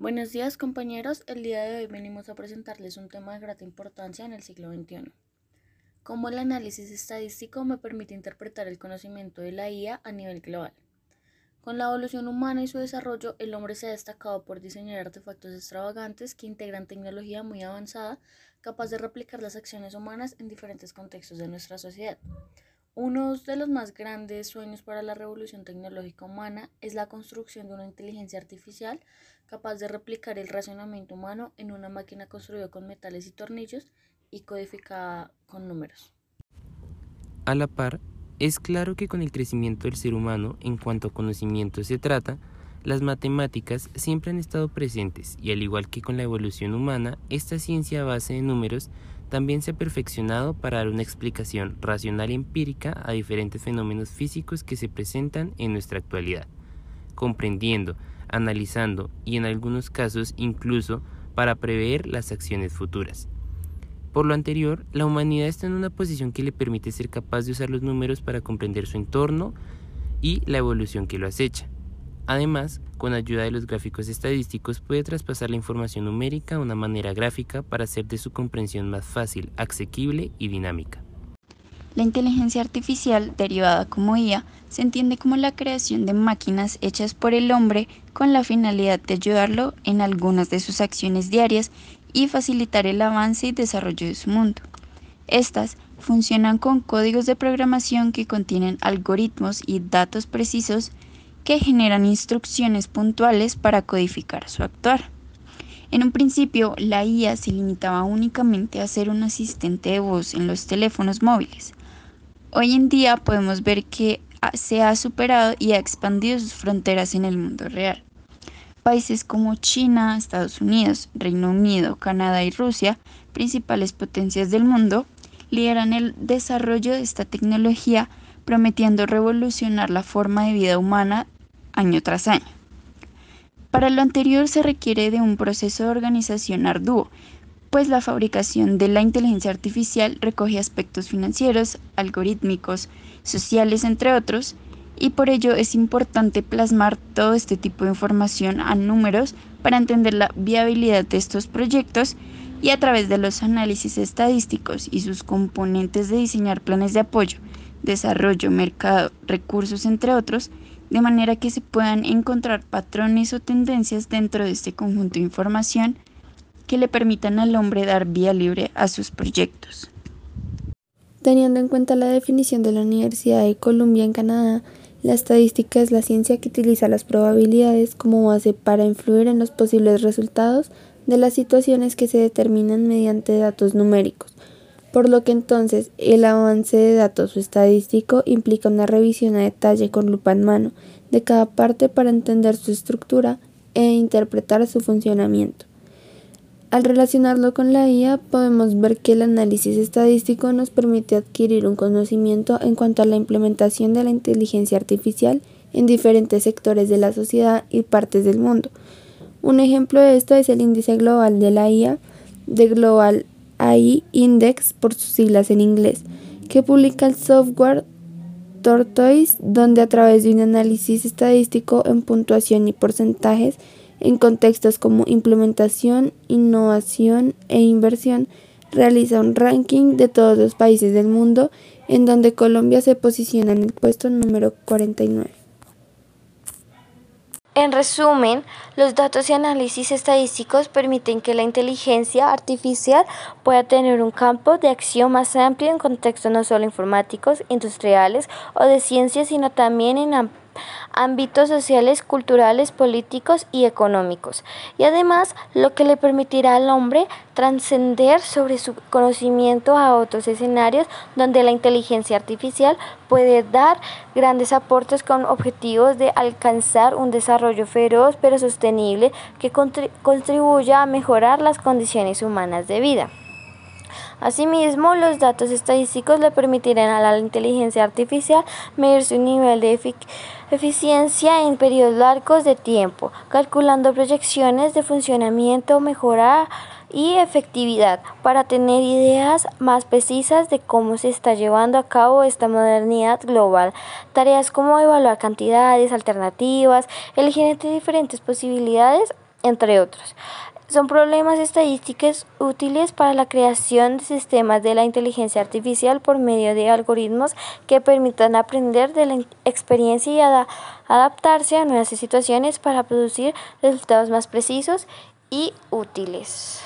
Buenos días compañeros, el día de hoy venimos a presentarles un tema de gran importancia en el siglo XXI. Cómo el análisis estadístico me permite interpretar el conocimiento de la IA a nivel global. Con la evolución humana y su desarrollo, el hombre se ha destacado por diseñar artefactos extravagantes que integran tecnología muy avanzada, capaz de replicar las acciones humanas en diferentes contextos de nuestra sociedad. Uno de los más grandes sueños para la revolución tecnológica humana es la construcción de una inteligencia artificial capaz de replicar el razonamiento humano en una máquina construida con metales y tornillos y codificada con números. A la par, es claro que con el crecimiento del ser humano en cuanto a conocimiento se trata, las matemáticas siempre han estado presentes y al igual que con la evolución humana, esta ciencia a base de números también se ha perfeccionado para dar una explicación racional y empírica a diferentes fenómenos físicos que se presentan en nuestra actualidad, comprendiendo, analizando y en algunos casos incluso para prever las acciones futuras. Por lo anterior, la humanidad está en una posición que le permite ser capaz de usar los números para comprender su entorno y la evolución que lo acecha. Además, con ayuda de los gráficos estadísticos puede traspasar la información numérica de una manera gráfica para hacer de su comprensión más fácil, asequible y dinámica. La inteligencia artificial, derivada como IA, se entiende como la creación de máquinas hechas por el hombre con la finalidad de ayudarlo en algunas de sus acciones diarias y facilitar el avance y desarrollo de su mundo. Estas funcionan con códigos de programación que contienen algoritmos y datos precisos que generan instrucciones puntuales para codificar su actuar. En un principio, la IA se limitaba únicamente a ser un asistente de voz en los teléfonos móviles. Hoy en día podemos ver que se ha superado y ha expandido sus fronteras en el mundo real. Países como China, Estados Unidos, Reino Unido, Canadá y Rusia, principales potencias del mundo, lideran el desarrollo de esta tecnología prometiendo revolucionar la forma de vida humana año tras año. Para lo anterior se requiere de un proceso de organización arduo, pues la fabricación de la inteligencia artificial recoge aspectos financieros, algorítmicos, sociales, entre otros, y por ello es importante plasmar todo este tipo de información a números para entender la viabilidad de estos proyectos y a través de los análisis estadísticos y sus componentes de diseñar planes de apoyo, desarrollo, mercado, recursos, entre otros, de manera que se puedan encontrar patrones o tendencias dentro de este conjunto de información que le permitan al hombre dar vía libre a sus proyectos. Teniendo en cuenta la definición de la Universidad de Columbia en Canadá, la estadística es la ciencia que utiliza las probabilidades como base para influir en los posibles resultados de las situaciones que se determinan mediante datos numéricos, por lo que entonces el avance de datos estadístico implica una revisión a detalle con lupa en mano de cada parte para entender su estructura e interpretar su funcionamiento. Al relacionarlo con la IA, podemos ver que el análisis estadístico nos permite adquirir un conocimiento en cuanto a la implementación de la inteligencia artificial en diferentes sectores de la sociedad y partes del mundo. Un ejemplo de esto es el índice global de la IA, de Global AI Index por sus siglas en inglés, que publica el software Tortoise, donde a través de un análisis estadístico en puntuación y porcentajes en contextos como implementación, innovación e inversión, realiza un ranking de todos los países del mundo, en donde Colombia se posiciona en el puesto número 49. En resumen, los datos y análisis estadísticos permiten que la inteligencia artificial pueda tener un campo de acción más amplio en contextos no solo informáticos, industriales o de ciencias, sino también en ámbitos sociales, culturales, políticos y económicos, y además lo que le permitirá al hombre trascender sobre su conocimiento a otros escenarios donde la inteligencia artificial puede dar grandes aportes con objetivos de alcanzar un desarrollo feroz pero sostenible que contribuya a mejorar las condiciones humanas de vida. Asimismo, los datos estadísticos le permitirán a la inteligencia artificial medir su nivel de eficiencia en periodos largos de tiempo, calculando proyecciones de funcionamiento, mejora y efectividad para tener ideas más precisas de cómo se está llevando a cabo esta modernidad global. Tareas como evaluar cantidades, alternativas, elegir entre diferentes posibilidades entre otros. Son problemas estadísticos útiles para la creación de sistemas de la inteligencia artificial por medio de algoritmos que permitan aprender de la experiencia y adaptarse a nuevas situaciones para producir resultados más precisos y útiles.